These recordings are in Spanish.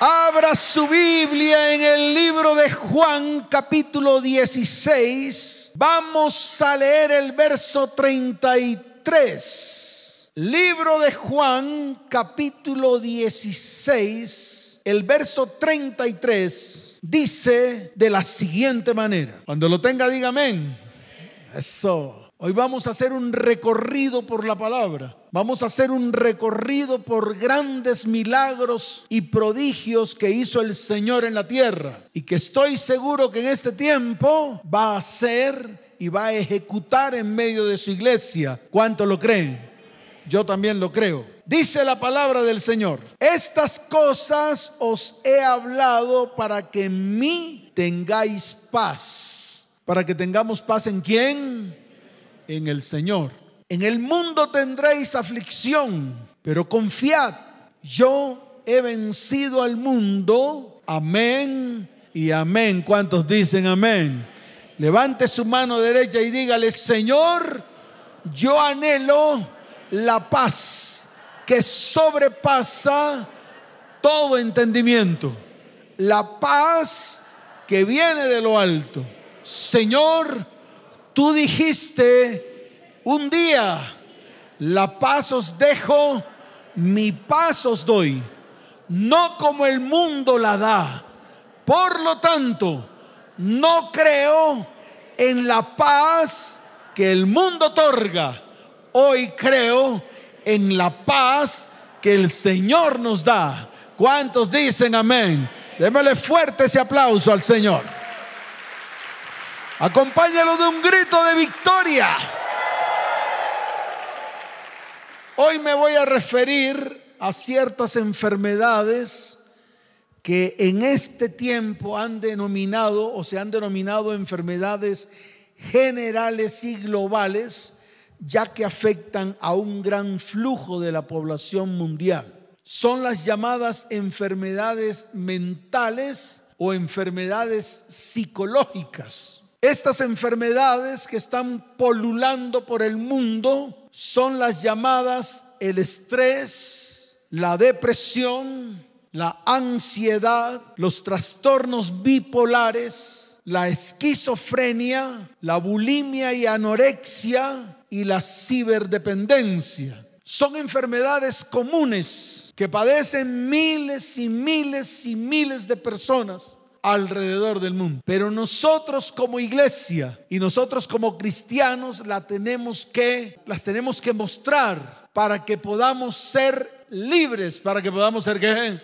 Abra su Biblia en el libro de Juan capítulo 16. Vamos a leer el verso 33. Libro de Juan capítulo 16, el verso 33 dice de la siguiente manera. Cuando lo tenga, diga amén. Eso. Hoy vamos a hacer un recorrido por la palabra. Vamos a hacer un recorrido por grandes milagros y prodigios que hizo el Señor en la tierra. Y que estoy seguro que en este tiempo va a hacer y va a ejecutar en medio de su iglesia. ¿Cuánto lo creen? Yo también lo creo. Dice la palabra del Señor, estas cosas os he hablado para que en mí tengáis paz. Para que tengamos paz en quién? En el Señor. En el mundo tendréis aflicción, pero confiad, yo he vencido al mundo. Amén y amén. ¿Cuántos dicen amén? Levante su mano derecha y dígale, Señor, yo anhelo la paz que sobrepasa todo entendimiento. La paz que viene de lo alto. Señor, Tú dijiste un día, la paz os dejo, mi paz os doy, no como el mundo la da. Por lo tanto, no creo en la paz que el mundo otorga. Hoy creo en la paz que el Señor nos da. ¿Cuántos dicen amén? Démosle fuerte ese aplauso al Señor. Acompáñalo de un grito de victoria. Hoy me voy a referir a ciertas enfermedades que en este tiempo han denominado o se han denominado enfermedades generales y globales, ya que afectan a un gran flujo de la población mundial. Son las llamadas enfermedades mentales o enfermedades psicológicas. Estas enfermedades que están polulando por el mundo son las llamadas el estrés, la depresión, la ansiedad, los trastornos bipolares, la esquizofrenia, la bulimia y anorexia y la ciberdependencia. Son enfermedades comunes que padecen miles y miles y miles de personas alrededor del mundo. Pero nosotros como iglesia y nosotros como cristianos la tenemos que las tenemos que mostrar para que podamos ser libres, para que podamos ser ¿qué?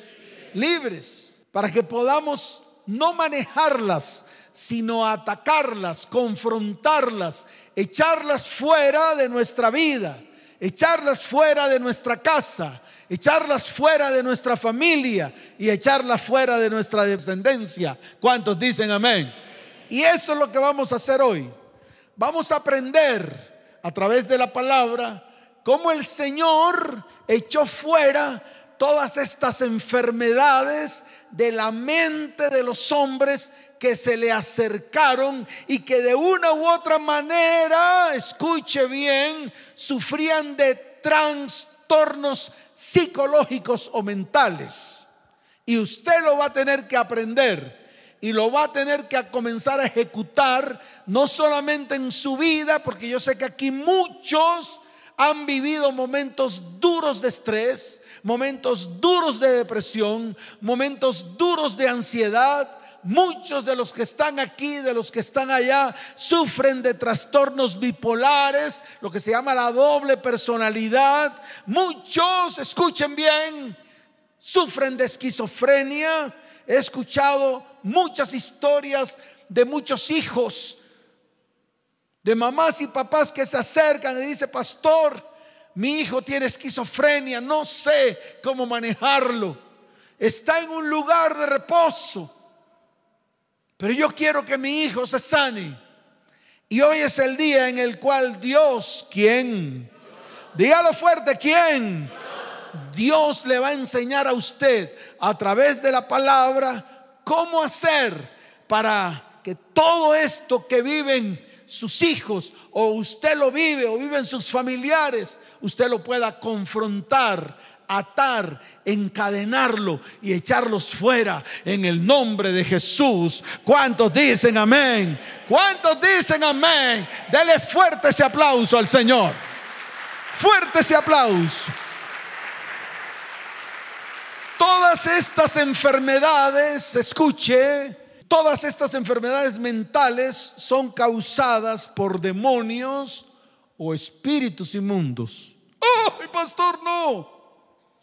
libres, para que podamos no manejarlas, sino atacarlas, confrontarlas, echarlas fuera de nuestra vida, echarlas fuera de nuestra casa, echarlas fuera de nuestra familia y echarlas fuera de nuestra descendencia. ¿Cuántos dicen amén? Y eso es lo que vamos a hacer hoy. Vamos a aprender a través de la palabra cómo el Señor echó fuera todas estas enfermedades de la mente de los hombres que se le acercaron y que de una u otra manera, escuche bien, sufrían de trastornos psicológicos o mentales. Y usted lo va a tener que aprender y lo va a tener que comenzar a ejecutar, no solamente en su vida, porque yo sé que aquí muchos han vivido momentos duros de estrés, momentos duros de depresión, momentos duros de ansiedad, Muchos de los que están aquí, de los que están allá, sufren de trastornos bipolares, lo que se llama la doble personalidad. Muchos, escuchen bien, sufren de esquizofrenia. He escuchado muchas historias de muchos hijos, de mamás y papás que se acercan y dicen, pastor, mi hijo tiene esquizofrenia, no sé cómo manejarlo. Está en un lugar de reposo pero yo quiero que mi hijo se sane. Y hoy es el día en el cual Dios, ¿quién? Dígalo fuerte, ¿quién? Dios le va a enseñar a usted a través de la palabra cómo hacer para que todo esto que viven sus hijos o usted lo vive o viven sus familiares, usted lo pueda confrontar, atar, encadenarlo y echarlos fuera en el nombre de Jesús. ¿Cuántos dicen amén? ¿Cuántos dicen amén? Dele fuerte ese aplauso al Señor. Fuerte ese aplauso. Todas estas enfermedades, escuche, todas estas enfermedades mentales son causadas por demonios o espíritus inmundos. ¡Ay, pastor, no!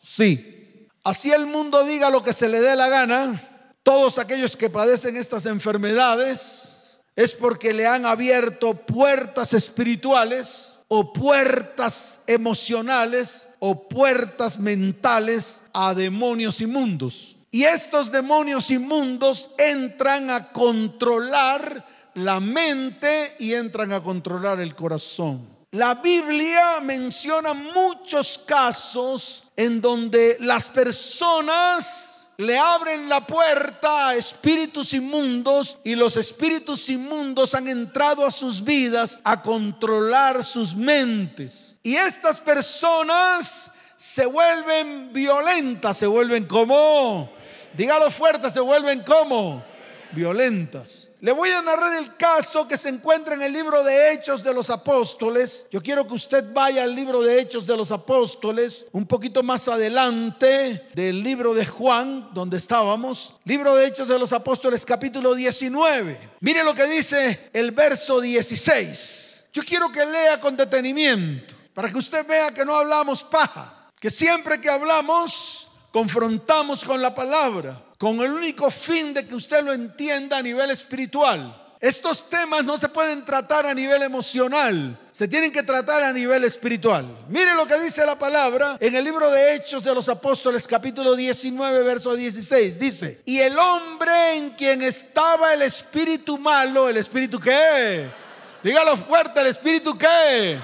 Sí. Así el mundo diga lo que se le dé la gana. Todos aquellos que padecen estas enfermedades es porque le han abierto puertas espirituales o puertas emocionales o puertas mentales a demonios inmundos. Y estos demonios inmundos entran a controlar la mente y entran a controlar el corazón. La Biblia menciona muchos casos en donde las personas le abren la puerta a espíritus inmundos y los espíritus inmundos han entrado a sus vidas a controlar sus mentes. Y estas personas se vuelven violentas, se vuelven como, dígalo fuerte, se vuelven como violentas. Le voy a narrar el caso que se encuentra en el libro de Hechos de los Apóstoles. Yo quiero que usted vaya al libro de Hechos de los Apóstoles, un poquito más adelante del libro de Juan, donde estábamos. Libro de Hechos de los Apóstoles, capítulo 19. Mire lo que dice el verso 16. Yo quiero que lea con detenimiento, para que usted vea que no hablamos paja, que siempre que hablamos confrontamos con la palabra con el único fin de que usted lo entienda a nivel espiritual. Estos temas no se pueden tratar a nivel emocional, se tienen que tratar a nivel espiritual. Mire lo que dice la palabra en el libro de Hechos de los Apóstoles capítulo 19 verso 16. Dice, y el hombre en quien estaba el espíritu malo, el espíritu qué? Dígalo fuerte, el espíritu qué?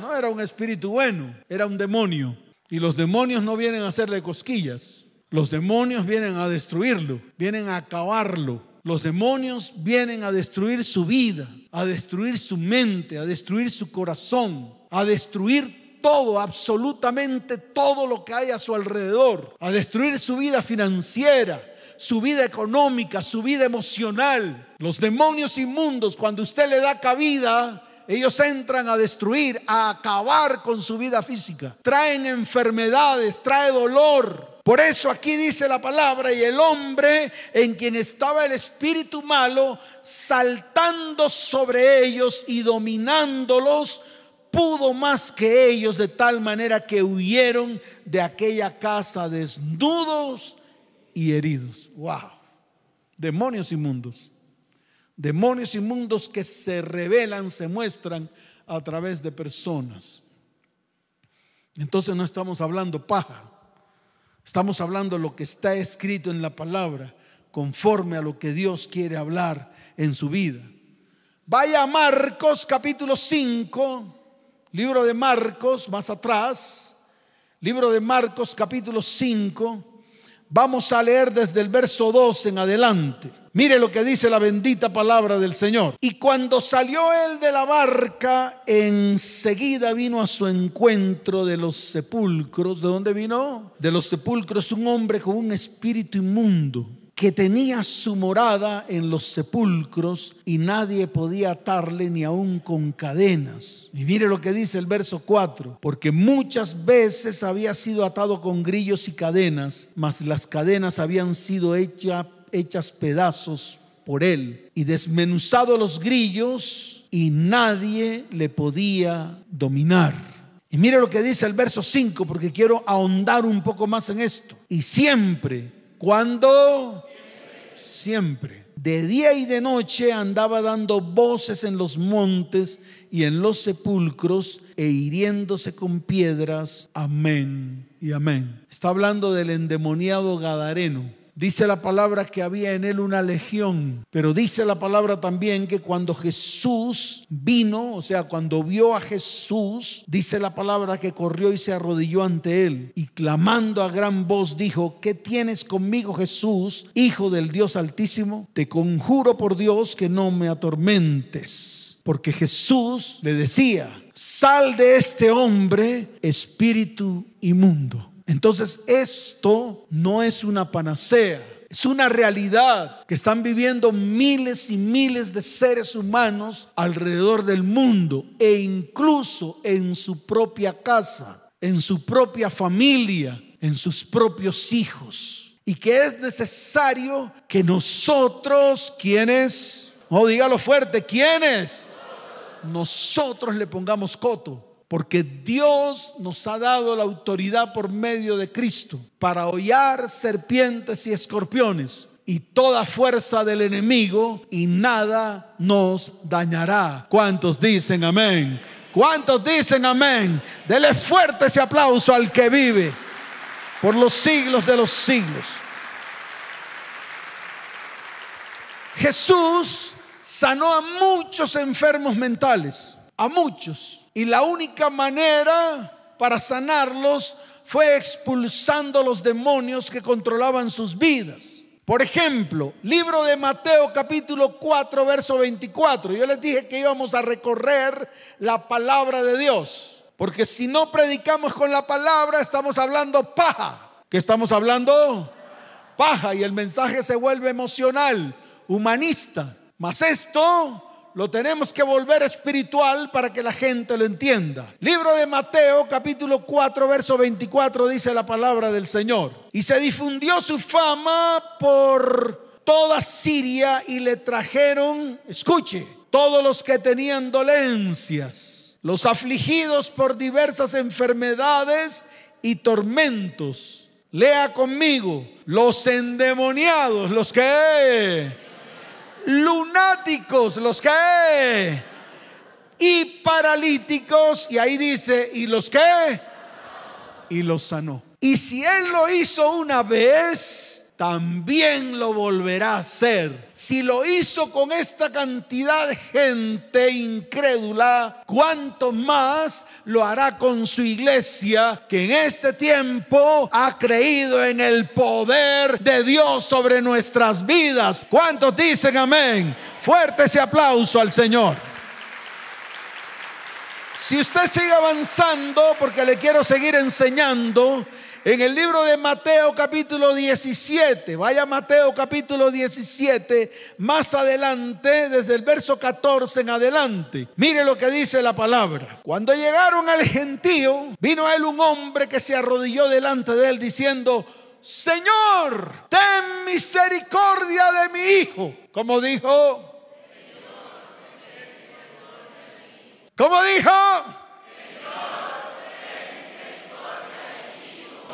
No era un espíritu bueno, era un demonio. Y los demonios no vienen a hacerle cosquillas. Los demonios vienen a destruirlo, vienen a acabarlo. Los demonios vienen a destruir su vida, a destruir su mente, a destruir su corazón, a destruir todo, absolutamente todo lo que hay a su alrededor, a destruir su vida financiera, su vida económica, su vida emocional. Los demonios inmundos, cuando usted le da cabida, ellos entran a destruir, a acabar con su vida física. Traen enfermedades, trae dolor, por eso aquí dice la palabra, y el hombre en quien estaba el espíritu malo, saltando sobre ellos y dominándolos, pudo más que ellos de tal manera que huyeron de aquella casa desnudos y heridos. ¡Wow! Demonios inmundos. Demonios inmundos que se revelan, se muestran a través de personas. Entonces no estamos hablando paja. Estamos hablando lo que está escrito en la palabra, conforme a lo que Dios quiere hablar en su vida. Vaya a Marcos capítulo 5, libro de Marcos, más atrás, libro de Marcos capítulo 5, vamos a leer desde el verso 2 en adelante. Mire lo que dice la bendita palabra del Señor. Y cuando salió él de la barca, enseguida vino a su encuentro de los sepulcros. ¿De dónde vino? De los sepulcros un hombre con un espíritu inmundo que tenía su morada en los sepulcros y nadie podía atarle ni aun con cadenas. Y mire lo que dice el verso 4, porque muchas veces había sido atado con grillos y cadenas, mas las cadenas habían sido hechas hechas pedazos por él y desmenuzado los grillos y nadie le podía dominar. Y mire lo que dice el verso 5 porque quiero ahondar un poco más en esto. Y siempre, cuando siempre, de día y de noche andaba dando voces en los montes y en los sepulcros e hiriéndose con piedras. Amén y amén. Está hablando del endemoniado Gadareno Dice la palabra que había en él una legión, pero dice la palabra también que cuando Jesús vino, o sea, cuando vio a Jesús, dice la palabra que corrió y se arrodilló ante él y clamando a gran voz dijo, ¿qué tienes conmigo Jesús, Hijo del Dios Altísimo? Te conjuro por Dios que no me atormentes, porque Jesús le decía, sal de este hombre, espíritu inmundo. Entonces esto no es una panacea. Es una realidad que están viviendo miles y miles de seres humanos alrededor del mundo e incluso en su propia casa, en su propia familia, en sus propios hijos. Y que es necesario que nosotros, quienes, o oh, dígalo fuerte, quienes, nosotros le pongamos coto porque Dios nos ha dado la autoridad por medio de Cristo para hollar serpientes y escorpiones y toda fuerza del enemigo y nada nos dañará. ¿Cuántos dicen amén? ¿Cuántos dicen amén? Dele fuerte ese aplauso al que vive por los siglos de los siglos. Jesús sanó a muchos enfermos mentales, a muchos. Y la única manera para sanarlos fue expulsando los demonios que controlaban sus vidas. Por ejemplo, libro de Mateo capítulo 4, verso 24. Yo les dije que íbamos a recorrer la palabra de Dios. Porque si no predicamos con la palabra, estamos hablando paja. ¿Qué estamos hablando? Paja. Y el mensaje se vuelve emocional, humanista. Mas esto lo tenemos que volver espiritual para que la gente lo entienda. Libro de Mateo capítulo 4 verso 24 dice la palabra del Señor. Y se difundió su fama por toda Siria y le trajeron, escuche, todos los que tenían dolencias, los afligidos por diversas enfermedades y tormentos. Lea conmigo, los endemoniados, los que lunáticos, los que y paralíticos, y ahí dice, ¿y los que Y los sanó. Y si Él lo hizo una vez, también lo volverá a hacer. Si lo hizo con esta cantidad de gente incrédula, ¿cuánto más lo hará con su iglesia que en este tiempo ha creído en el poder de Dios sobre nuestras vidas? ¿Cuántos dicen amén? Fuerte ese aplauso al Señor. Si usted sigue avanzando, porque le quiero seguir enseñando, en el libro de Mateo capítulo 17, vaya Mateo capítulo 17, más adelante, desde el verso 14 en adelante, mire lo que dice la palabra. Cuando llegaron al gentío, vino a él un hombre que se arrodilló delante de él diciendo, Señor, ten misericordia de mi hijo. Como dijo, como dijo,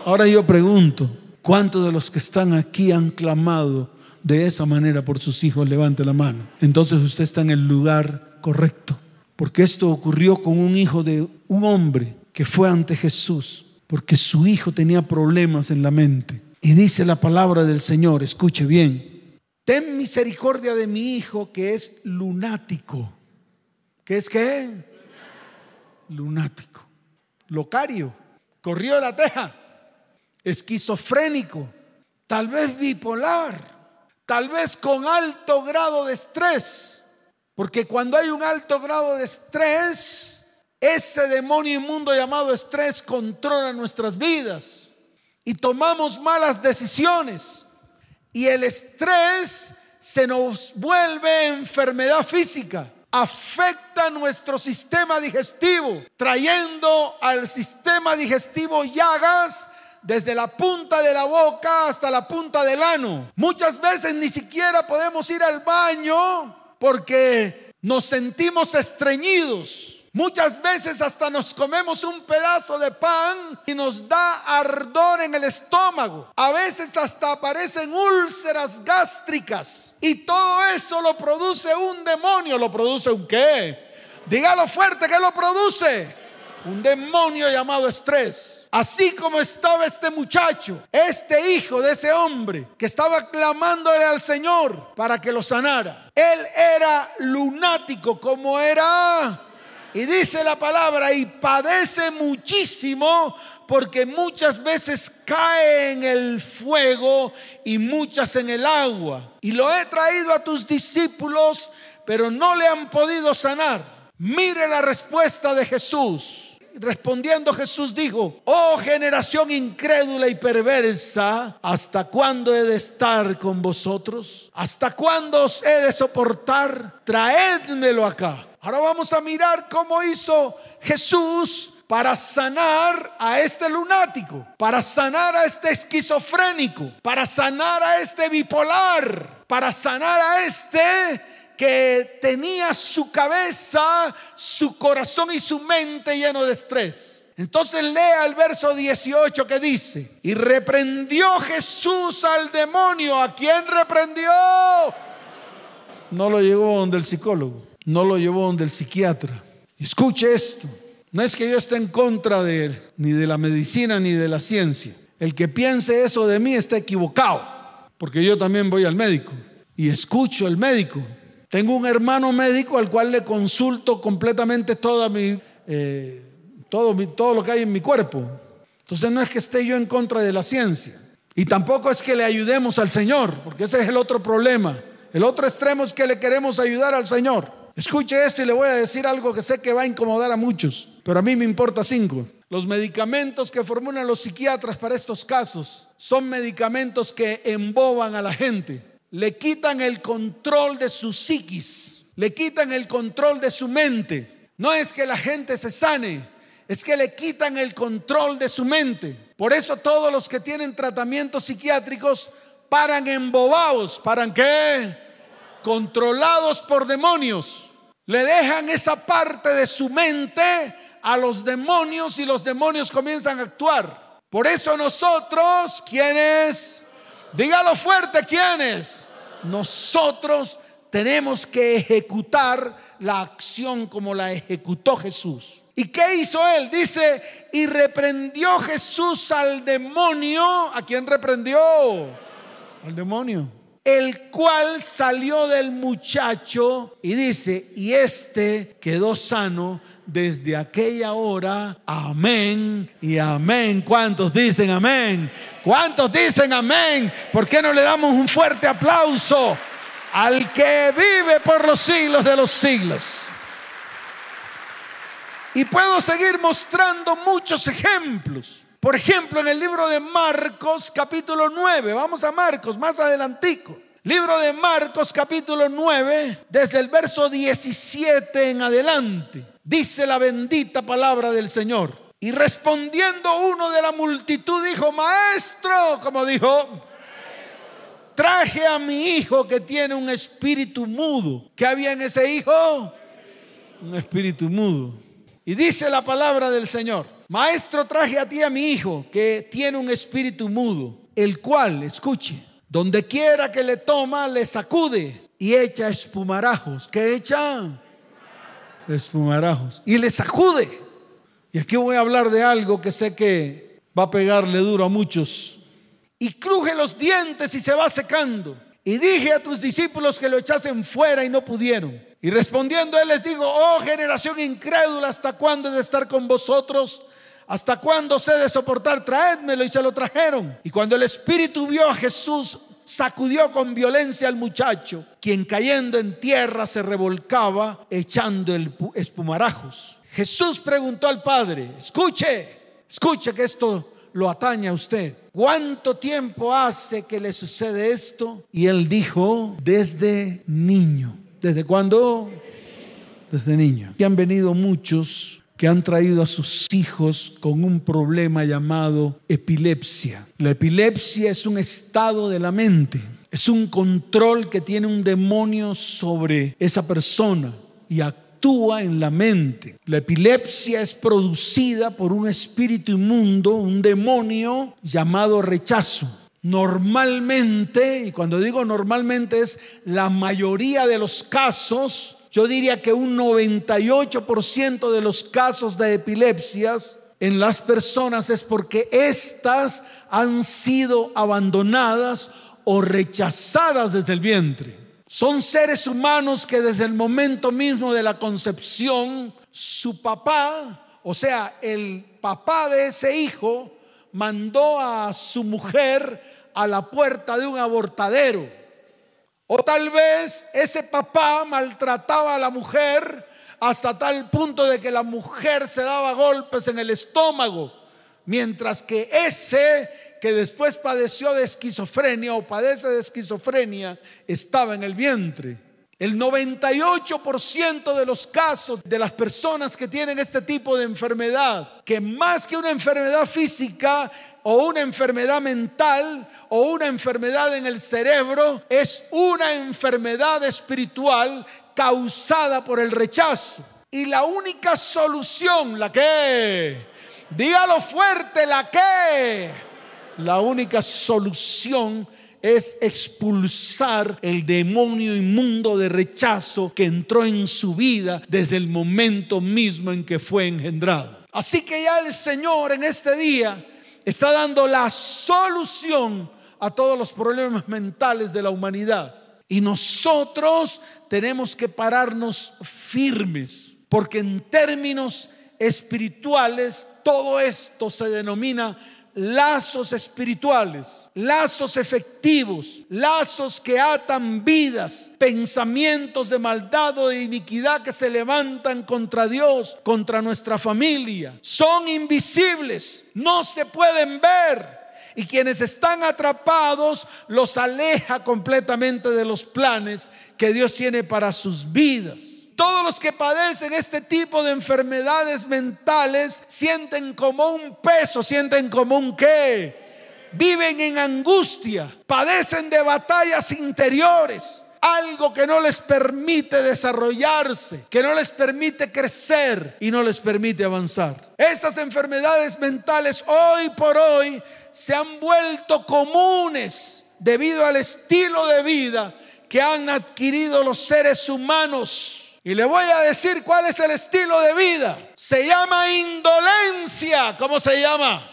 Ahora yo pregunto, ¿cuántos de los que están aquí han clamado de esa manera por sus hijos? Levante la mano. Entonces usted está en el lugar correcto. Porque esto ocurrió con un hijo de un hombre que fue ante Jesús, porque su hijo tenía problemas en la mente. Y dice la palabra del Señor, escuche bien, ten misericordia de mi hijo que es lunático. ¿Qué es qué? Lunático. Locario. Corrió de la teja esquizofrénico, tal vez bipolar, tal vez con alto grado de estrés, porque cuando hay un alto grado de estrés, ese demonio inmundo llamado estrés controla nuestras vidas y tomamos malas decisiones y el estrés se nos vuelve enfermedad física afecta nuestro sistema digestivo, trayendo al sistema digestivo llagas desde la punta de la boca hasta la punta del ano. Muchas veces ni siquiera podemos ir al baño porque nos sentimos estreñidos. Muchas veces hasta nos comemos un pedazo de pan y nos da ardor en el estómago. A veces hasta aparecen úlceras gástricas. Y todo eso lo produce un demonio. ¿Lo produce un qué? Dígalo fuerte que lo produce. Un demonio llamado estrés. Así como estaba este muchacho, este hijo de ese hombre que estaba clamándole al Señor para que lo sanara. Él era lunático como era. Y dice la palabra, y padece muchísimo porque muchas veces cae en el fuego y muchas en el agua. Y lo he traído a tus discípulos, pero no le han podido sanar. Mire la respuesta de Jesús respondiendo Jesús dijo, oh generación incrédula y perversa, ¿hasta cuándo he de estar con vosotros? ¿Hasta cuándo os he de soportar? Traédmelo acá. Ahora vamos a mirar cómo hizo Jesús para sanar a este lunático, para sanar a este esquizofrénico, para sanar a este bipolar, para sanar a este que tenía su cabeza, su corazón y su mente lleno de estrés. Entonces lea el verso 18 que dice, y reprendió Jesús al demonio. ¿A quién reprendió? No lo llevó donde el psicólogo, no lo llevó donde el psiquiatra. Escuche esto, no es que yo esté en contra de él, ni de la medicina ni de la ciencia. El que piense eso de mí está equivocado, porque yo también voy al médico y escucho al médico tengo un hermano médico al cual le consulto completamente toda mi, eh, todo, todo lo que hay en mi cuerpo. Entonces no es que esté yo en contra de la ciencia. Y tampoco es que le ayudemos al Señor, porque ese es el otro problema. El otro extremo es que le queremos ayudar al Señor. Escuche esto y le voy a decir algo que sé que va a incomodar a muchos, pero a mí me importa cinco. Los medicamentos que formulan los psiquiatras para estos casos son medicamentos que emboban a la gente le quitan el control de su psiquis, le quitan el control de su mente. No es que la gente se sane, es que le quitan el control de su mente. Por eso todos los que tienen tratamientos psiquiátricos paran embobados. ¿Paran qué? Controlados por demonios. Le dejan esa parte de su mente a los demonios y los demonios comienzan a actuar. Por eso nosotros, ¿quiénes? Dígalo fuerte, ¿quiénes? Nosotros tenemos que ejecutar la acción como la ejecutó Jesús. ¿Y qué hizo él? Dice, y reprendió Jesús al demonio. ¿A quién reprendió? Al demonio. El cual salió del muchacho y dice, y este quedó sano desde aquella hora. Amén y amén. ¿Cuántos dicen amén? ¿Cuántos dicen amén? ¿Por qué no le damos un fuerte aplauso al que vive por los siglos de los siglos? Y puedo seguir mostrando muchos ejemplos. Por ejemplo, en el libro de Marcos capítulo 9, vamos a Marcos más adelantico. Libro de Marcos capítulo 9, desde el verso 17 en adelante dice la bendita palabra del Señor. Y respondiendo uno de la multitud dijo, maestro, como dijo, traje a mi hijo que tiene un espíritu mudo. ¿Qué había en ese hijo? Un espíritu mudo. Y dice la palabra del Señor, maestro, traje a ti a mi hijo que tiene un espíritu mudo, el cual, escuche, donde quiera que le toma, le sacude y echa espumarajos. ¿Qué echa? Espumarajos y le sacude. Y aquí voy a hablar de algo que sé que va a pegarle duro a muchos. Y cruje los dientes y se va secando. Y dije a tus discípulos que lo echasen fuera y no pudieron. Y respondiendo él les digo, oh generación incrédula, ¿hasta cuándo he de estar con vosotros? ¿Hasta cuándo se de soportar? Traédmelo y se lo trajeron. Y cuando el Espíritu vio a Jesús sacudió con violencia al muchacho, quien cayendo en tierra se revolcaba echando el espumarajos. Jesús preguntó al Padre, escuche, escuche que esto lo atañe a usted. ¿Cuánto tiempo hace que le sucede esto? Y él dijo, desde niño. ¿Desde cuándo? Desde niño. Y han venido muchos que han traído a sus hijos con un problema llamado epilepsia. La epilepsia es un estado de la mente, es un control que tiene un demonio sobre esa persona y actúa en la mente. La epilepsia es producida por un espíritu inmundo, un demonio llamado rechazo. Normalmente, y cuando digo normalmente es la mayoría de los casos, yo diría que un 98% de los casos de epilepsias en las personas es porque éstas han sido abandonadas o rechazadas desde el vientre. Son seres humanos que desde el momento mismo de la concepción, su papá, o sea, el papá de ese hijo, mandó a su mujer a la puerta de un abortadero o tal vez ese papá maltrataba a la mujer hasta tal punto de que la mujer se daba golpes en el estómago, mientras que ese que después padeció de esquizofrenia o padece de esquizofrenia estaba en el vientre. El 98% de los casos de las personas que tienen este tipo de enfermedad, que más que una enfermedad física o una enfermedad mental o una enfermedad en el cerebro, es una enfermedad espiritual causada por el rechazo. Y la única solución, la que, dígalo fuerte, la que, la única solución es expulsar el demonio inmundo de rechazo que entró en su vida desde el momento mismo en que fue engendrado. Así que ya el Señor en este día está dando la solución a todos los problemas mentales de la humanidad. Y nosotros tenemos que pararnos firmes, porque en términos espirituales todo esto se denomina lazos espirituales, lazos efectivos, lazos que atan vidas, pensamientos de maldad o de iniquidad que se levantan contra Dios, contra nuestra familia. Son invisibles, no se pueden ver. Y quienes están atrapados los aleja completamente de los planes que Dios tiene para sus vidas. Todos los que padecen este tipo de enfermedades mentales sienten como un peso, sienten como un qué. Viven en angustia, padecen de batallas interiores, algo que no les permite desarrollarse, que no les permite crecer y no les permite avanzar. Estas enfermedades mentales hoy por hoy se han vuelto comunes debido al estilo de vida que han adquirido los seres humanos y le voy a decir cuál es el estilo de vida. Se llama indolencia. ¿Cómo se llama?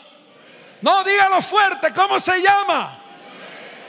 No, dígalo fuerte. ¿Cómo se llama?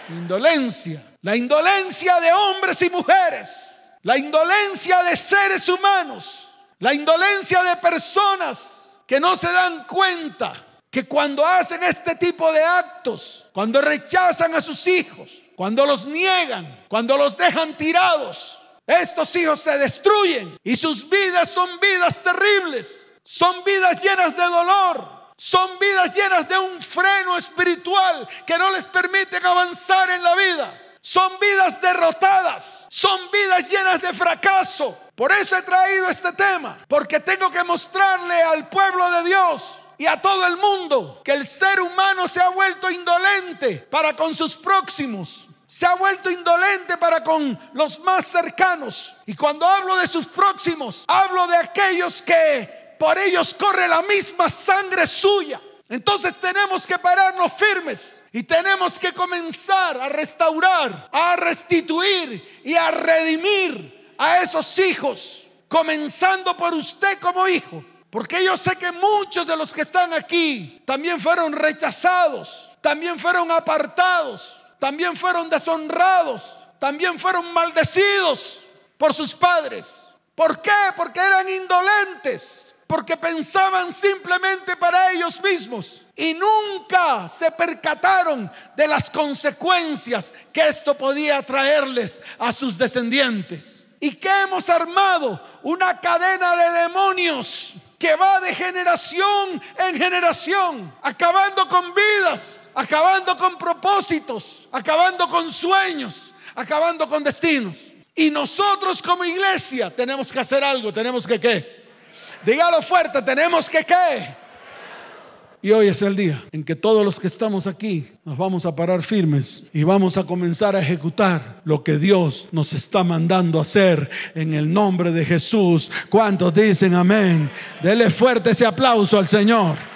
Indolencia. La indolencia de hombres y mujeres. La indolencia de seres humanos. La indolencia de personas que no se dan cuenta que cuando hacen este tipo de actos, cuando rechazan a sus hijos, cuando los niegan, cuando los dejan tirados, estos hijos se destruyen y sus vidas son vidas terribles. Son vidas llenas de dolor. Son vidas llenas de un freno espiritual que no les permiten avanzar en la vida. Son vidas derrotadas. Son vidas llenas de fracaso. Por eso he traído este tema. Porque tengo que mostrarle al pueblo de Dios y a todo el mundo que el ser humano se ha vuelto indolente para con sus próximos, se ha vuelto indolente para con los más cercanos. Y cuando hablo de sus próximos, hablo de aquellos que por ellos corre la misma sangre suya. Entonces tenemos que pararnos firmes y tenemos que comenzar a restaurar, a restituir y a redimir a esos hijos, comenzando por usted como hijo. Porque yo sé que muchos de los que están aquí también fueron rechazados, también fueron apartados, también fueron deshonrados, también fueron maldecidos por sus padres. ¿Por qué? Porque eran indolentes, porque pensaban simplemente para ellos mismos y nunca se percataron de las consecuencias que esto podía traerles a sus descendientes. ¿Y que hemos armado? Una cadena de demonios que va de generación en generación, acabando con vidas, acabando con propósitos, acabando con sueños, acabando con destinos. Y nosotros como iglesia tenemos que hacer algo, tenemos que qué. Dígalo fuerte, tenemos que qué. Y hoy es el día en que todos los que estamos aquí nos vamos a parar firmes y vamos a comenzar a ejecutar lo que Dios nos está mandando hacer en el nombre de Jesús. ¿Cuántos dicen amén? Dele fuerte ese aplauso al Señor.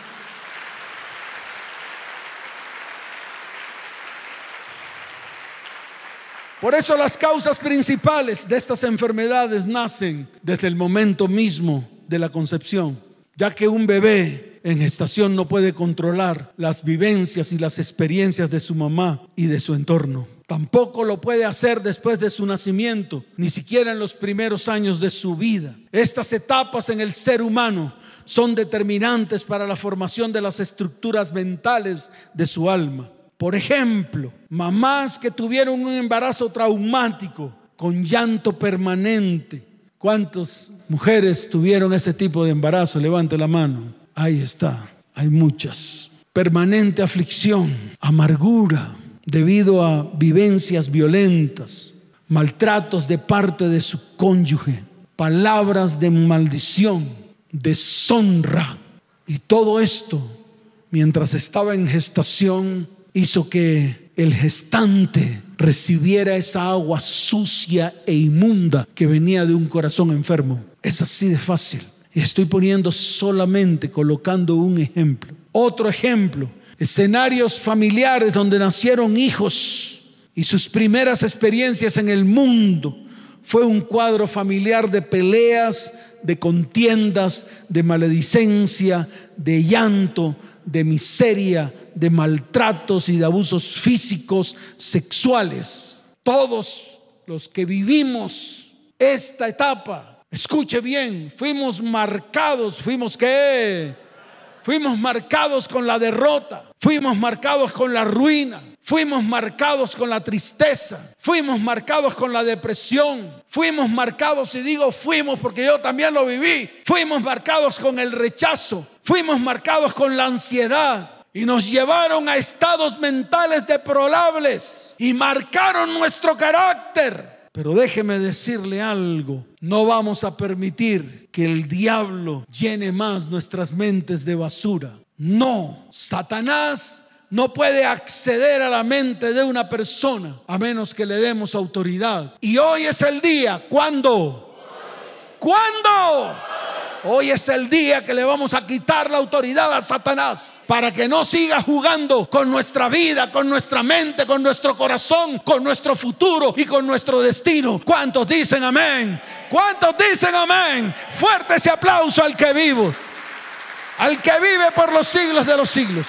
Por eso las causas principales de estas enfermedades nacen desde el momento mismo de la concepción, ya que un bebé en gestación no puede controlar las vivencias y las experiencias de su mamá y de su entorno. Tampoco lo puede hacer después de su nacimiento, ni siquiera en los primeros años de su vida. Estas etapas en el ser humano son determinantes para la formación de las estructuras mentales de su alma. Por ejemplo, mamás que tuvieron un embarazo traumático con llanto permanente, ¿Cuántas mujeres tuvieron ese tipo de embarazo? Levante la mano. Ahí está. Hay muchas. Permanente aflicción, amargura, debido a vivencias violentas, maltratos de parte de su cónyuge, palabras de maldición, deshonra. Y todo esto, mientras estaba en gestación, hizo que el gestante recibiera esa agua sucia e inmunda que venía de un corazón enfermo. Es así de fácil. Y estoy poniendo solamente, colocando un ejemplo. Otro ejemplo, escenarios familiares donde nacieron hijos y sus primeras experiencias en el mundo fue un cuadro familiar de peleas, de contiendas, de maledicencia, de llanto, de miseria, de maltratos y de abusos físicos, sexuales. Todos los que vivimos esta etapa, escuche bien, fuimos marcados, fuimos que Fuimos marcados con la derrota, fuimos marcados con la ruina, fuimos marcados con la tristeza, fuimos marcados con la depresión, fuimos marcados, y digo fuimos porque yo también lo viví, fuimos marcados con el rechazo, fuimos marcados con la ansiedad, y nos llevaron a estados mentales deplorables y marcaron nuestro carácter. Pero déjeme decirle algo, no vamos a permitir que el diablo llene más nuestras mentes de basura. No, Satanás no puede acceder a la mente de una persona a menos que le demos autoridad. Y hoy es el día, ¿cuándo? ¿Cuándo? Hoy es el día que le vamos a quitar la autoridad a Satanás para que no siga jugando con nuestra vida, con nuestra mente, con nuestro corazón, con nuestro futuro y con nuestro destino. ¿Cuántos dicen amén? ¿Cuántos dicen amén? Fuerte ese aplauso al que vivo, al que vive por los siglos de los siglos.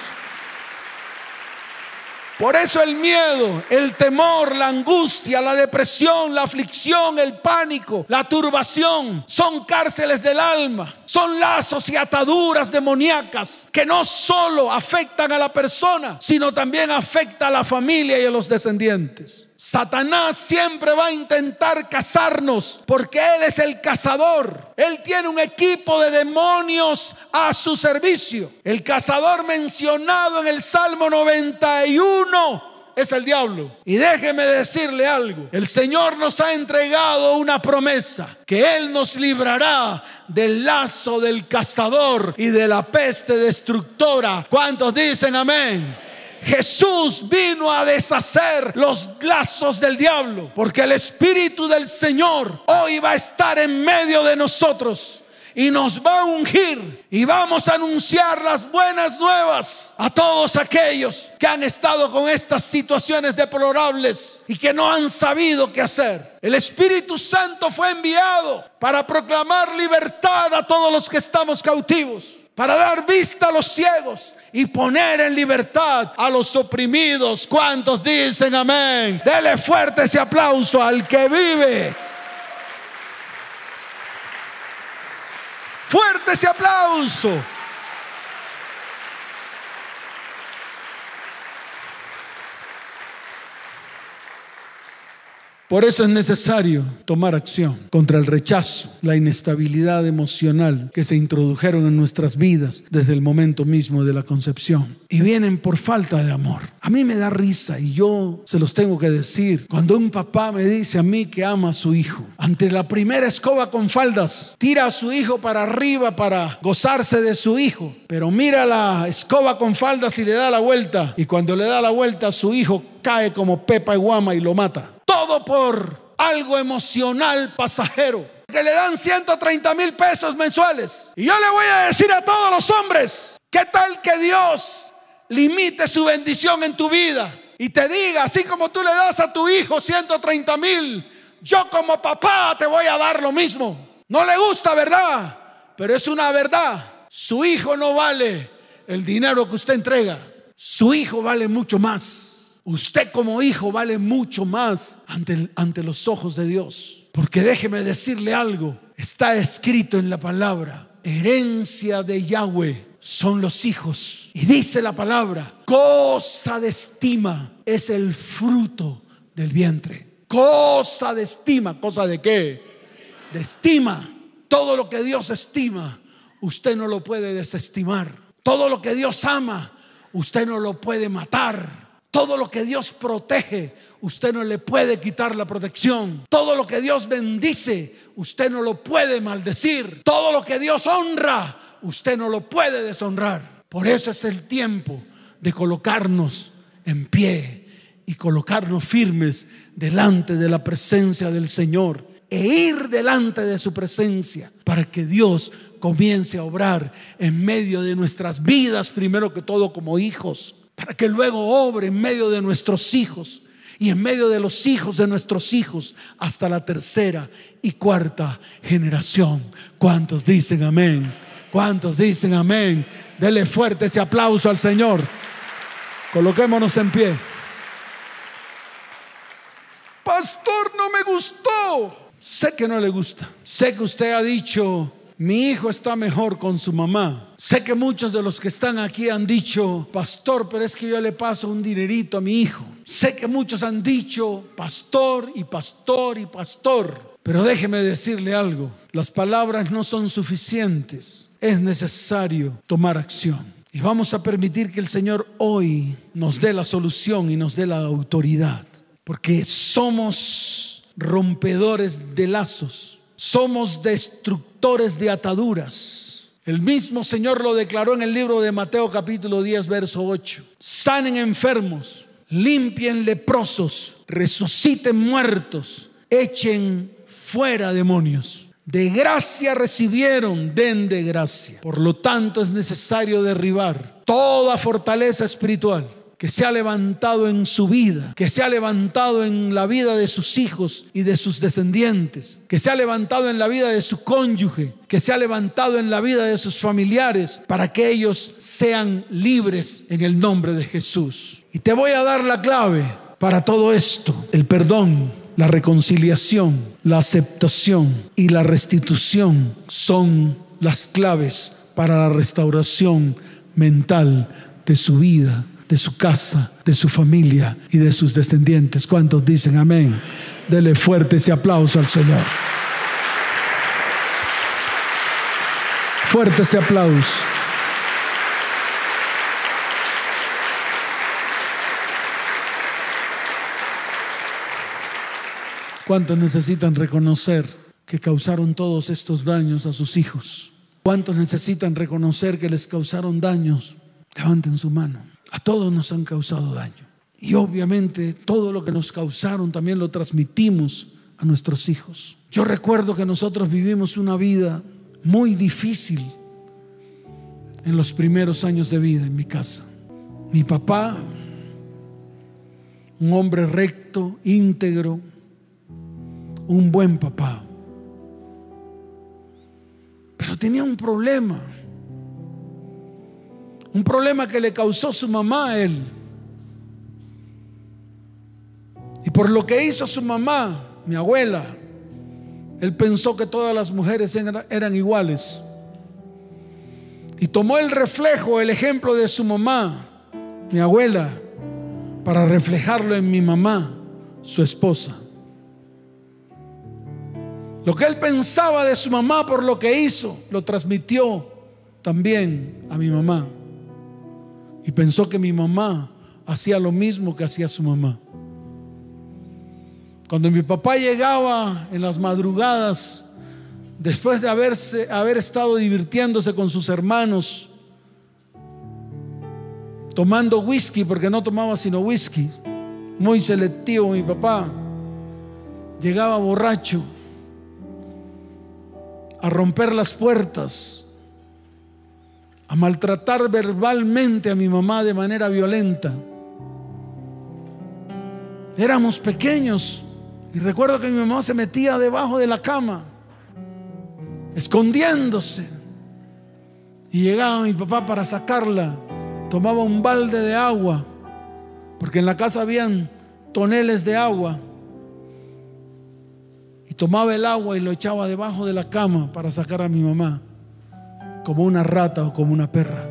Por eso el miedo, el temor, la angustia, la depresión, la aflicción, el pánico, la turbación son cárceles del alma, son lazos y ataduras demoníacas que no solo afectan a la persona, sino también afecta a la familia y a los descendientes. Satanás siempre va a intentar cazarnos porque Él es el cazador. Él tiene un equipo de demonios a su servicio. El cazador mencionado en el Salmo 91 es el diablo. Y déjeme decirle algo, el Señor nos ha entregado una promesa, que Él nos librará del lazo del cazador y de la peste destructora. ¿Cuántos dicen amén? Jesús vino a deshacer los lazos del diablo, porque el Espíritu del Señor hoy va a estar en medio de nosotros y nos va a ungir y vamos a anunciar las buenas nuevas a todos aquellos que han estado con estas situaciones deplorables y que no han sabido qué hacer. El Espíritu Santo fue enviado para proclamar libertad a todos los que estamos cautivos, para dar vista a los ciegos, y poner en libertad a los oprimidos. ¿Cuántos dicen amén? Dele fuerte ese aplauso al que vive. Fuerte ese aplauso. Por eso es necesario tomar acción contra el rechazo, la inestabilidad emocional que se introdujeron en nuestras vidas desde el momento mismo de la concepción. Y vienen por falta de amor. A mí me da risa y yo se los tengo que decir. Cuando un papá me dice a mí que ama a su hijo, ante la primera escoba con faldas, tira a su hijo para arriba para gozarse de su hijo. Pero mira la escoba con faldas y le da la vuelta. Y cuando le da la vuelta, su hijo cae como pepa y guama y lo mata. Todo por algo emocional pasajero. Que le dan 130 mil pesos mensuales. Y yo le voy a decir a todos los hombres, ¿qué tal que Dios limite su bendición en tu vida? Y te diga, así como tú le das a tu hijo 130 mil, yo como papá te voy a dar lo mismo. No le gusta, ¿verdad? Pero es una verdad. Su hijo no vale el dinero que usted entrega. Su hijo vale mucho más. Usted como hijo vale mucho más ante, ante los ojos de Dios. Porque déjeme decirle algo, está escrito en la palabra, herencia de Yahweh son los hijos. Y dice la palabra, cosa de estima es el fruto del vientre. Cosa de estima, cosa de qué? de estima. Todo lo que Dios estima, usted no lo puede desestimar. Todo lo que Dios ama, usted no lo puede matar. Todo lo que Dios protege, usted no le puede quitar la protección. Todo lo que Dios bendice, usted no lo puede maldecir. Todo lo que Dios honra, usted no lo puede deshonrar. Por eso es el tiempo de colocarnos en pie y colocarnos firmes delante de la presencia del Señor e ir delante de su presencia para que Dios comience a obrar en medio de nuestras vidas, primero que todo como hijos, para que luego obre en medio de nuestros hijos y en medio de los hijos de nuestros hijos hasta la tercera y cuarta generación. ¿Cuántos dicen amén? ¿Cuántos dicen amén? Dele fuerte ese aplauso al Señor. Coloquémonos en pie. Pastor, no me gustó. Sé que no le gusta. Sé que usted ha dicho, mi hijo está mejor con su mamá. Sé que muchos de los que están aquí han dicho, pastor, pero es que yo le paso un dinerito a mi hijo. Sé que muchos han dicho, pastor y pastor y pastor. Pero déjeme decirle algo, las palabras no son suficientes. Es necesario tomar acción. Y vamos a permitir que el Señor hoy nos dé la solución y nos dé la autoridad. Porque somos rompedores de lazos somos destructores de ataduras. El mismo Señor lo declaró en el libro de Mateo capítulo 10, verso 8. Sanen enfermos, limpien leprosos, resuciten muertos, echen fuera demonios. De gracia recibieron, den de gracia. Por lo tanto es necesario derribar toda fortaleza espiritual que se ha levantado en su vida, que se ha levantado en la vida de sus hijos y de sus descendientes, que se ha levantado en la vida de su cónyuge, que se ha levantado en la vida de sus familiares, para que ellos sean libres en el nombre de Jesús. Y te voy a dar la clave para todo esto, el perdón. La reconciliación, la aceptación y la restitución son las claves para la restauración mental de su vida de su casa, de su familia y de sus descendientes. ¿Cuántos dicen amén? Dele fuerte ese aplauso al Señor. Fuerte ese aplauso. ¿Cuántos necesitan reconocer que causaron todos estos daños a sus hijos? ¿Cuántos necesitan reconocer que les causaron daños? Levanten su mano. A todos nos han causado daño. Y obviamente todo lo que nos causaron también lo transmitimos a nuestros hijos. Yo recuerdo que nosotros vivimos una vida muy difícil en los primeros años de vida en mi casa. Mi papá, un hombre recto, íntegro, un buen papá. Pero tenía un problema. Un problema que le causó su mamá a él. Y por lo que hizo su mamá, mi abuela, él pensó que todas las mujeres eran iguales. Y tomó el reflejo, el ejemplo de su mamá, mi abuela, para reflejarlo en mi mamá, su esposa. Lo que él pensaba de su mamá por lo que hizo, lo transmitió también a mi mamá y pensó que mi mamá hacía lo mismo que hacía su mamá. Cuando mi papá llegaba en las madrugadas, después de haberse, haber estado divirtiéndose con sus hermanos, tomando whisky, porque no tomaba sino whisky, muy selectivo mi papá, llegaba borracho a romper las puertas a maltratar verbalmente a mi mamá de manera violenta. Éramos pequeños y recuerdo que mi mamá se metía debajo de la cama, escondiéndose. Y llegaba mi papá para sacarla, tomaba un balde de agua, porque en la casa habían toneles de agua. Y tomaba el agua y lo echaba debajo de la cama para sacar a mi mamá como una rata o como una perra.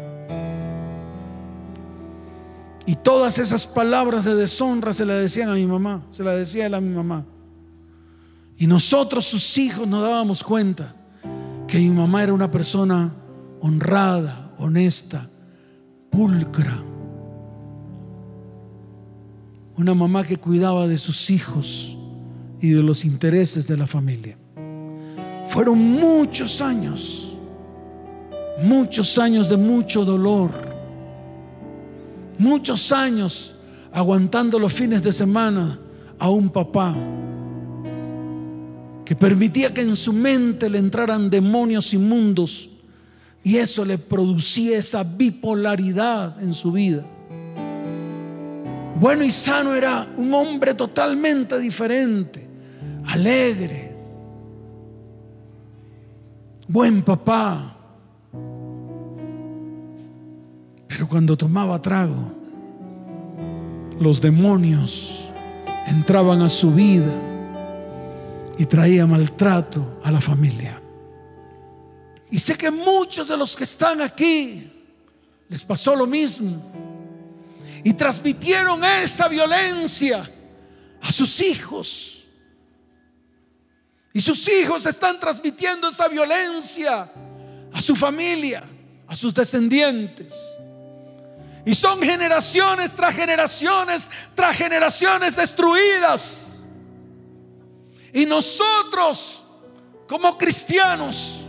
Y todas esas palabras de deshonra se las decían a mi mamá, se las decía él a mi mamá. Y nosotros, sus hijos, nos dábamos cuenta que mi mamá era una persona honrada, honesta, pulcra. Una mamá que cuidaba de sus hijos y de los intereses de la familia. Fueron muchos años, muchos años de mucho dolor, muchos años aguantando los fines de semana a un papá que permitía que en su mente le entraran demonios inmundos y eso le producía esa bipolaridad en su vida. Bueno y sano era un hombre totalmente diferente, alegre, buen papá. Pero cuando tomaba trago, los demonios entraban a su vida y traía maltrato a la familia. Y sé que muchos de los que están aquí les pasó lo mismo. Y transmitieron esa violencia a sus hijos. Y sus hijos están transmitiendo esa violencia a su familia, a sus descendientes. Y son generaciones tras generaciones tras generaciones destruidas y nosotros, como cristianos,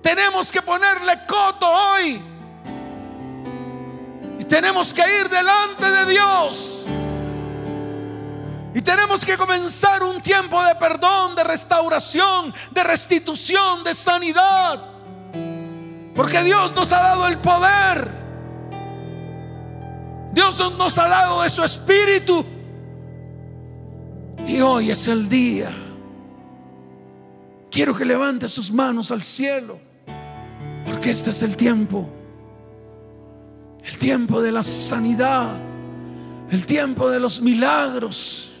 tenemos que ponerle coto hoy. Y tenemos que ir delante de Dios. Y tenemos que comenzar un tiempo de perdón, de restauración, de restitución, de sanidad. Porque Dios nos ha dado el poder. Dios nos ha dado de su espíritu y hoy es el día. Quiero que levante sus manos al cielo, porque este es el tiempo. El tiempo de la sanidad, el tiempo de los milagros,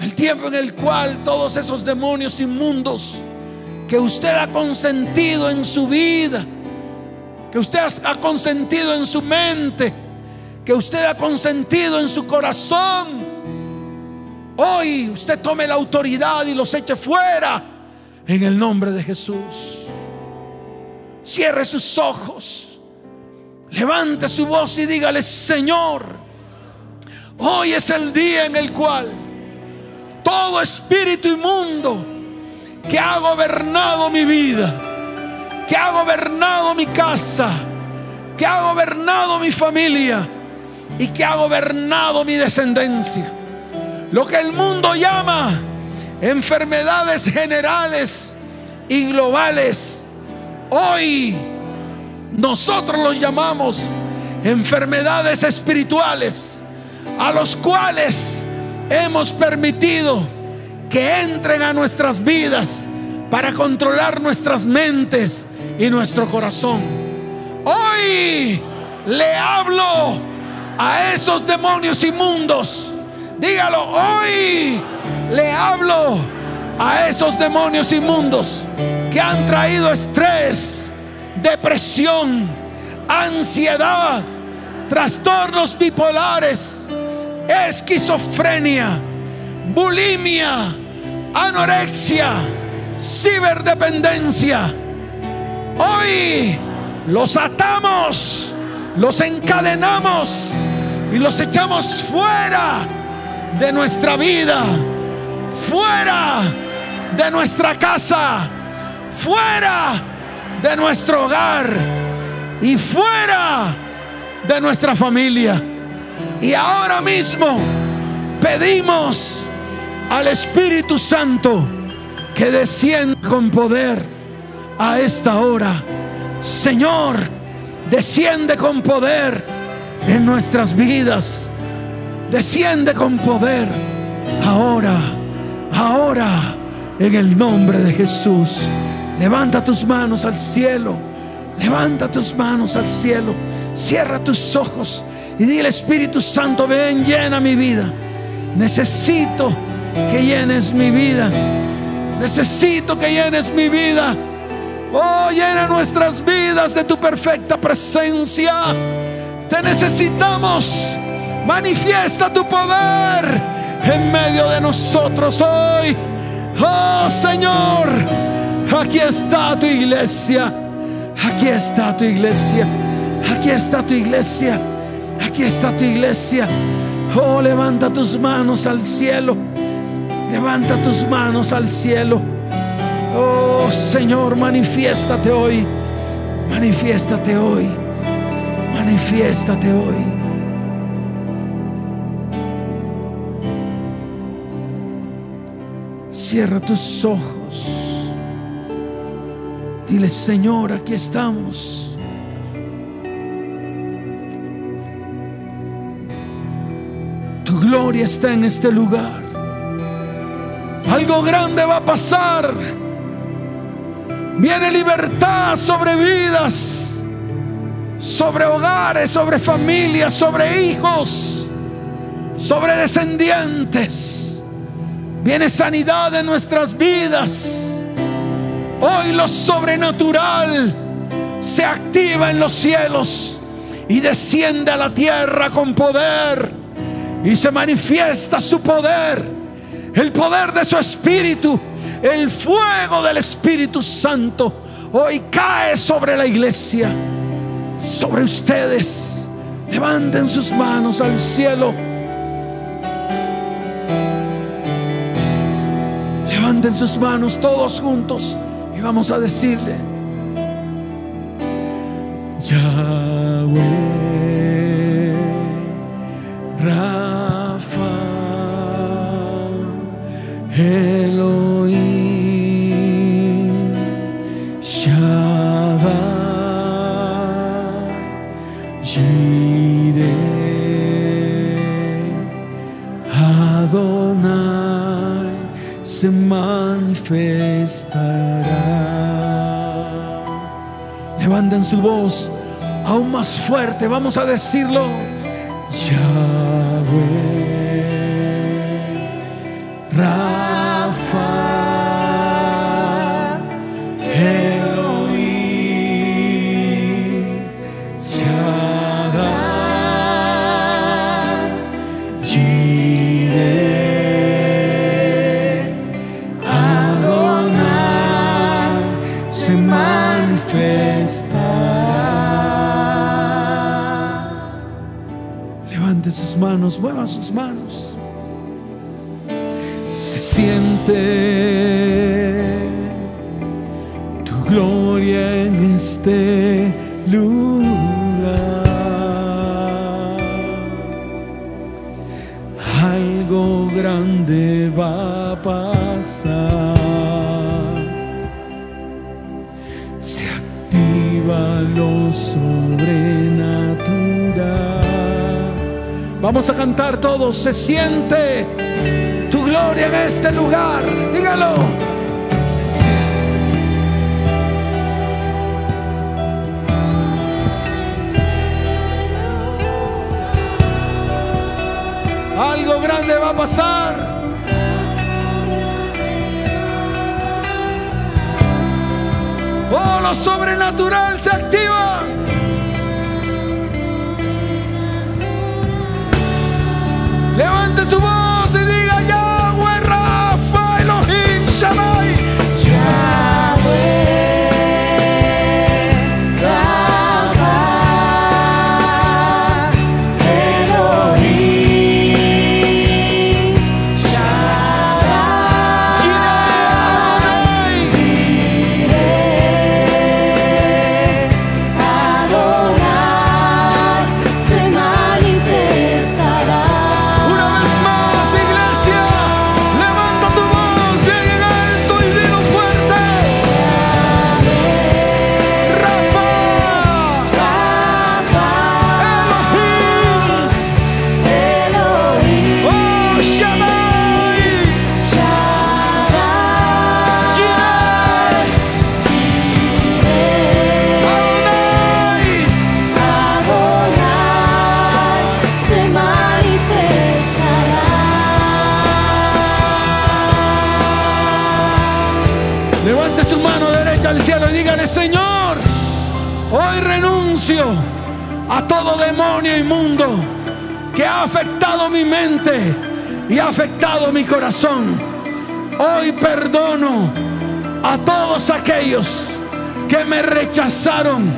el tiempo en el cual todos esos demonios inmundos que usted ha consentido en su vida, que usted ha consentido en su mente, que usted ha consentido en su corazón, Hoy usted tome la autoridad y los eche fuera en el nombre de Jesús. Cierre sus ojos. Levante su voz y dígale, Señor, hoy es el día en el cual todo espíritu inmundo que ha gobernado mi vida, que ha gobernado mi casa, que ha gobernado mi familia y que ha gobernado mi descendencia lo que el mundo llama enfermedades generales y globales. Hoy nosotros los llamamos enfermedades espirituales a los cuales hemos permitido que entren a nuestras vidas para controlar nuestras mentes y nuestro corazón. Hoy le hablo a esos demonios inmundos Dígalo, hoy le hablo a esos demonios inmundos que han traído estrés, depresión, ansiedad, trastornos bipolares, esquizofrenia, bulimia, anorexia, ciberdependencia. Hoy los atamos, los encadenamos y los echamos fuera de nuestra vida, fuera de nuestra casa, fuera de nuestro hogar y fuera de nuestra familia. Y ahora mismo pedimos al Espíritu Santo que descienda con poder a esta hora. Señor, desciende con poder en nuestras vidas desciende con poder. Ahora, ahora, en el nombre de Jesús. Levanta tus manos al cielo. Levanta tus manos al cielo. Cierra tus ojos y dile Espíritu Santo, ven, llena mi vida. Necesito que llenes mi vida. Necesito que llenes mi vida. Oh, llena nuestras vidas de tu perfecta presencia. Te necesitamos. Manifiesta tu poder en medio de nosotros hoy. Oh Señor, aquí está tu iglesia. Aquí está tu iglesia. Aquí está tu iglesia. Aquí está tu iglesia. Oh, levanta tus manos al cielo. Levanta tus manos al cielo. Oh Señor, manifiéstate hoy. Manifiéstate hoy. Manifiéstate hoy. Cierra tus ojos. Dile, Señor, aquí estamos. Tu gloria está en este lugar. Algo grande va a pasar. Viene libertad sobre vidas, sobre hogares, sobre familias, sobre hijos, sobre descendientes. Viene sanidad en nuestras vidas. Hoy lo sobrenatural se activa en los cielos y desciende a la tierra con poder y se manifiesta su poder, el poder de su espíritu, el fuego del Espíritu Santo. Hoy cae sobre la iglesia, sobre ustedes. Levanten sus manos al cielo. Levanten sus manos todos juntos y vamos a decirle, Yahweh, Rafa, Elohim, Levanten su voz aún más fuerte, vamos a decirlo. Yahweh, manos, mueva sus manos. Se siente tu gloria en este lugar. Vamos a cantar todos. Se siente tu gloria en este lugar. Dígalo. Algo grande va a pasar. Oh, lo sobrenatural se activa. Levante su voz y ha afectado mi corazón. Hoy perdono a todos aquellos que me rechazaron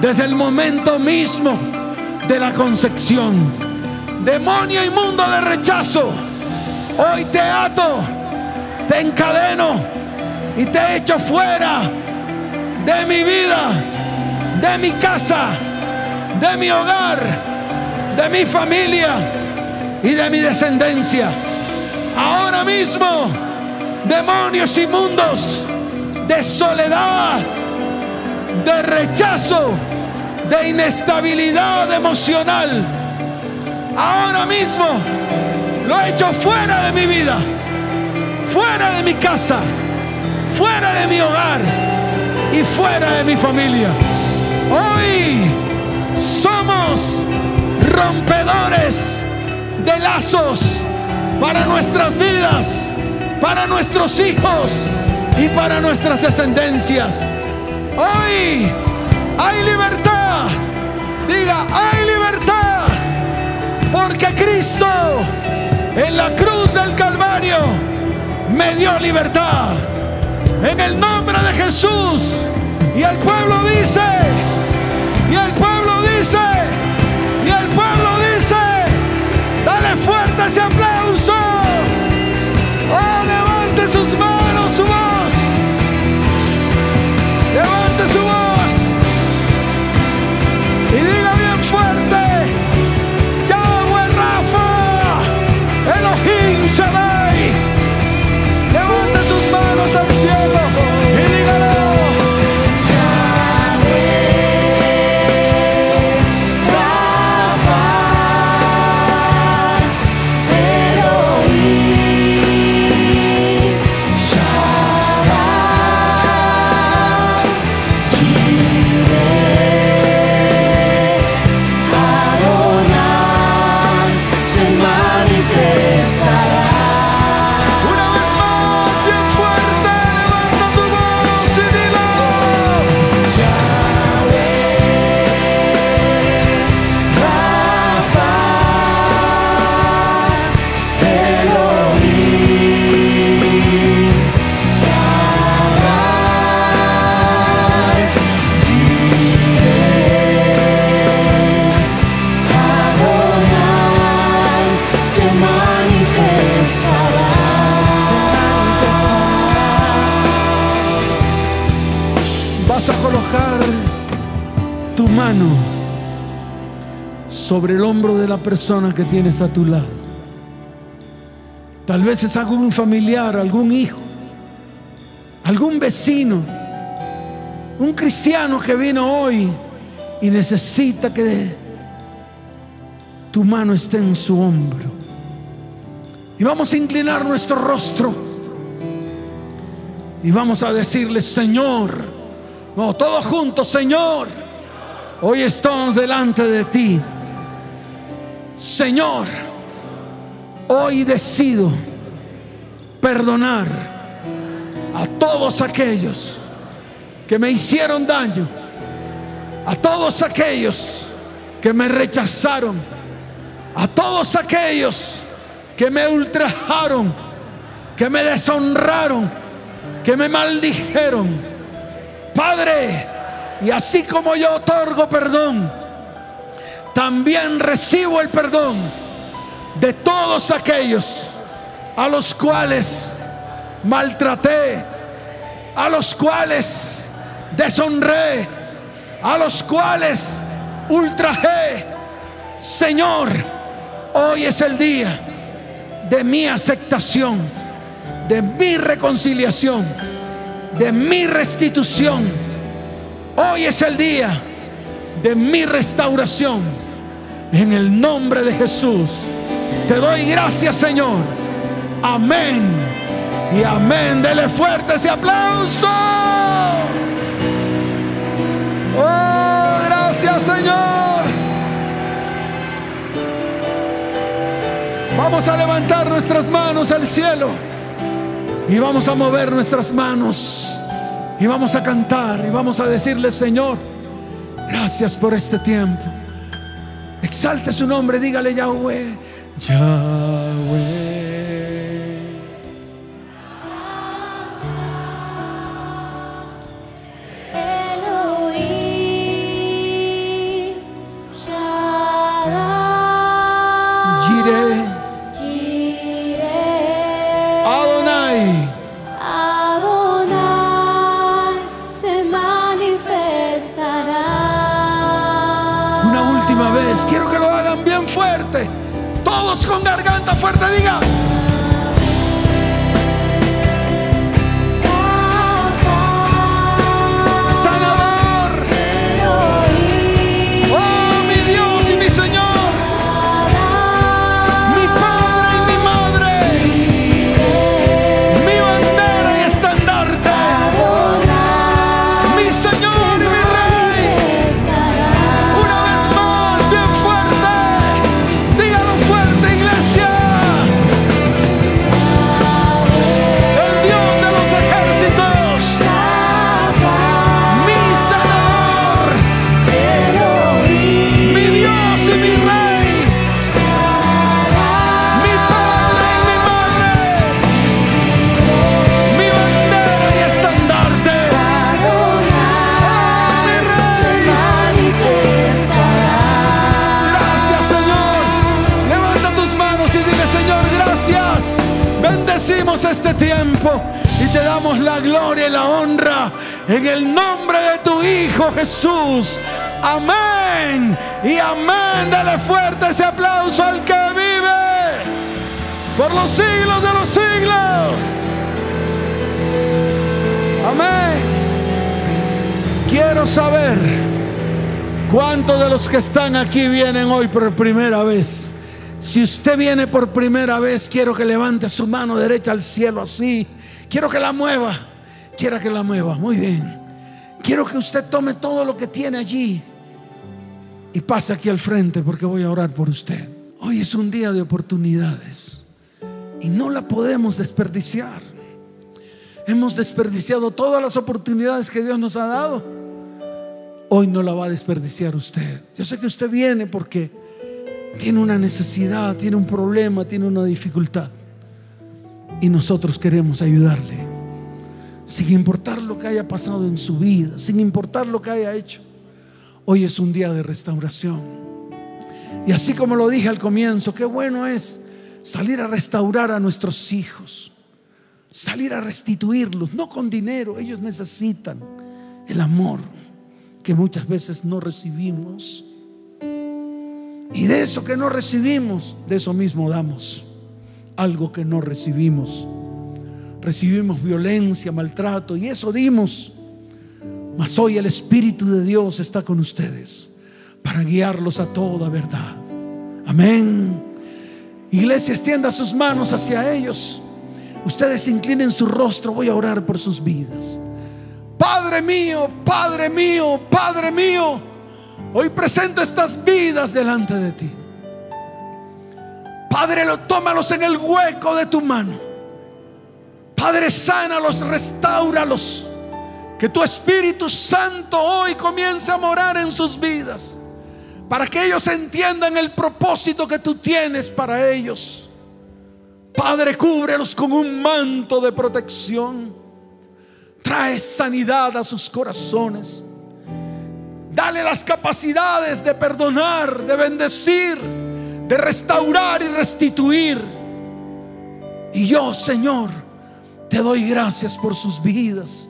desde el momento mismo de la concepción. Demonio inmundo de rechazo, hoy te ato, te encadeno y te echo fuera de mi vida, de mi casa, de mi hogar, de mi familia y de mi descendencia. Ahora mismo, demonios inmundos de soledad, de rechazo, de inestabilidad emocional. Ahora mismo lo he hecho fuera de mi vida, fuera de mi casa, fuera de mi hogar y fuera de mi familia. Hoy somos rompedores de lazos para nuestras vidas, para nuestros hijos y para nuestras descendencias. Hoy hay libertad. Diga, hay libertad. Porque Cristo en la cruz del Calvario me dio libertad. En el nombre de Jesús. Y el pueblo dice, y el pueblo dice, y el pueblo dice, fuerte Vas a colocar tu mano sobre el hombro de la persona que tienes a tu lado. Tal vez es algún familiar, algún hijo, algún vecino, un cristiano que vino hoy y necesita que tu mano esté en su hombro. Y vamos a inclinar nuestro rostro y vamos a decirle, Señor, no, todos juntos, Señor, hoy estamos delante de ti. Señor, hoy decido perdonar a todos aquellos que me hicieron daño, a todos aquellos que me rechazaron, a todos aquellos que me ultrajaron, que me deshonraron, que me maldijeron. Padre, y así como yo otorgo perdón, también recibo el perdón de todos aquellos a los cuales maltraté, a los cuales deshonré, a los cuales ultrajé. Señor, hoy es el día de mi aceptación, de mi reconciliación, de mi restitución. Hoy es el día de mi restauración. En el nombre de Jesús. Te doy gracias, Señor. Amén. Y amén. Dele fuerte ese aplauso. Oh, gracias, Señor. Vamos a levantar nuestras manos al cielo. Y vamos a mover nuestras manos. Y vamos a cantar. Y vamos a decirle, Señor, gracias por este tiempo. Exalte su nombre, dígale Yahweh. Yahweh. Garganta fuerte, diga. Y te damos la gloria y la honra en el nombre de tu Hijo Jesús. Amén y amén. Dale fuerte ese aplauso al que vive por los siglos de los siglos. Amén. Quiero saber cuántos de los que están aquí vienen hoy por primera vez. Si usted viene por primera vez, quiero que levante su mano derecha al cielo así. Quiero que la mueva. Quiero que la mueva. Muy bien. Quiero que usted tome todo lo que tiene allí y pase aquí al frente porque voy a orar por usted. Hoy es un día de oportunidades y no la podemos desperdiciar. Hemos desperdiciado todas las oportunidades que Dios nos ha dado. Hoy no la va a desperdiciar usted. Yo sé que usted viene porque tiene una necesidad, tiene un problema, tiene una dificultad. Y nosotros queremos ayudarle. Sin importar lo que haya pasado en su vida, sin importar lo que haya hecho. Hoy es un día de restauración. Y así como lo dije al comienzo, qué bueno es salir a restaurar a nuestros hijos. Salir a restituirlos, no con dinero, ellos necesitan el amor que muchas veces no recibimos. Y de eso que no recibimos, de eso mismo damos. Algo que no recibimos. Recibimos violencia, maltrato y eso dimos. Mas hoy el Espíritu de Dios está con ustedes para guiarlos a toda verdad. Amén. Iglesia, extienda sus manos hacia ellos. Ustedes inclinen su rostro. Voy a orar por sus vidas. Padre mío, Padre mío, Padre mío. Hoy presento estas vidas delante de ti. Padre, lo tómalos en el hueco de tu mano. Padre, sánalos, restauralos. Que tu Espíritu Santo hoy comience a morar en sus vidas. Para que ellos entiendan el propósito que tú tienes para ellos. Padre, cúbrelos con un manto de protección. Trae sanidad a sus corazones. Dale las capacidades de perdonar, de bendecir, de restaurar y restituir. Y yo, Señor, te doy gracias por sus vidas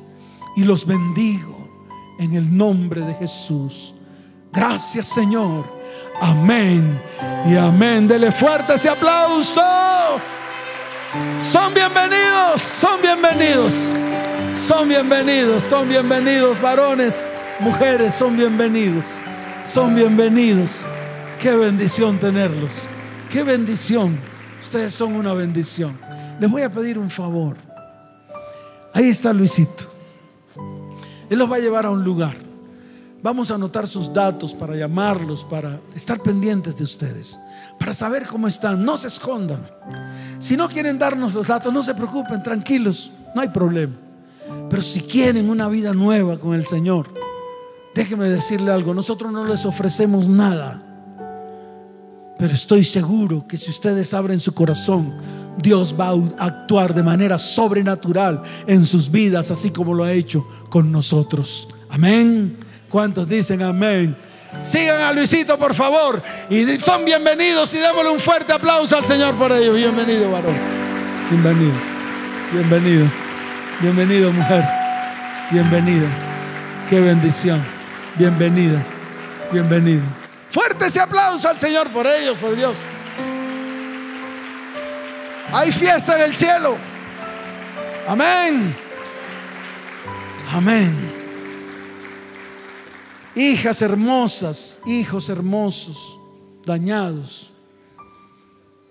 y los bendigo en el nombre de Jesús. Gracias, Señor. Amén y amén. Dele fuerte ese aplauso. Son bienvenidos, son bienvenidos. Son bienvenidos, son bienvenidos, varones, mujeres, son bienvenidos. Son bienvenidos. Qué bendición tenerlos. Qué bendición. Ustedes son una bendición. Les voy a pedir un favor. Ahí está Luisito. Él los va a llevar a un lugar. Vamos a anotar sus datos para llamarlos, para estar pendientes de ustedes, para saber cómo están. No se escondan. Si no quieren darnos los datos, no se preocupen, tranquilos, no hay problema. Pero si quieren una vida nueva con el Señor, déjenme decirle algo, nosotros no les ofrecemos nada. Pero estoy seguro que si ustedes abren su corazón, Dios va a actuar de manera sobrenatural en sus vidas, así como lo ha hecho con nosotros. Amén. ¿Cuántos dicen amén? Sigan a Luisito, por favor. Y son bienvenidos y démosle un fuerte aplauso al Señor por ello. Bienvenido, varón. Bienvenido. Bienvenido. Bienvenido, mujer. Bienvenida. Qué bendición. Bienvenida. Bienvenido. Fuerte ese aplauso al Señor por ellos, por Dios. Hay fiesta en el cielo. Amén. Amén. Hijas hermosas, hijos hermosos, dañados,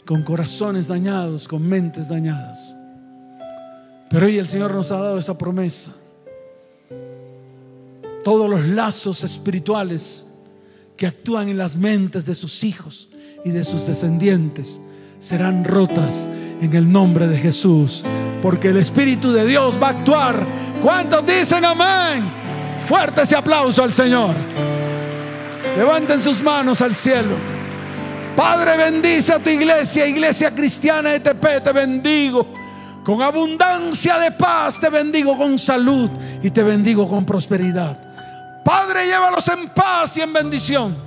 con corazones dañados, con mentes dañadas. Pero hoy el Señor nos ha dado esa promesa. Todos los lazos espirituales que actúan en las mentes de sus hijos y de sus descendientes serán rotas en el nombre de Jesús. Porque el Espíritu de Dios va a actuar. ¿Cuántos dicen amén? Fuerte ese aplauso al Señor. Levanten sus manos al cielo. Padre, bendice a tu iglesia, iglesia cristiana de te bendigo. Con abundancia de paz te bendigo con salud y te bendigo con prosperidad. Padre, llévalos en paz y en bendición.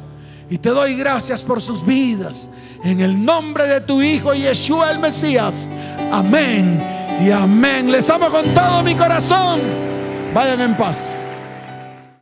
Y te doy gracias por sus vidas. En el nombre de tu Hijo Yeshua el Mesías. Amén y amén. Les amo con todo mi corazón. Vayan en paz.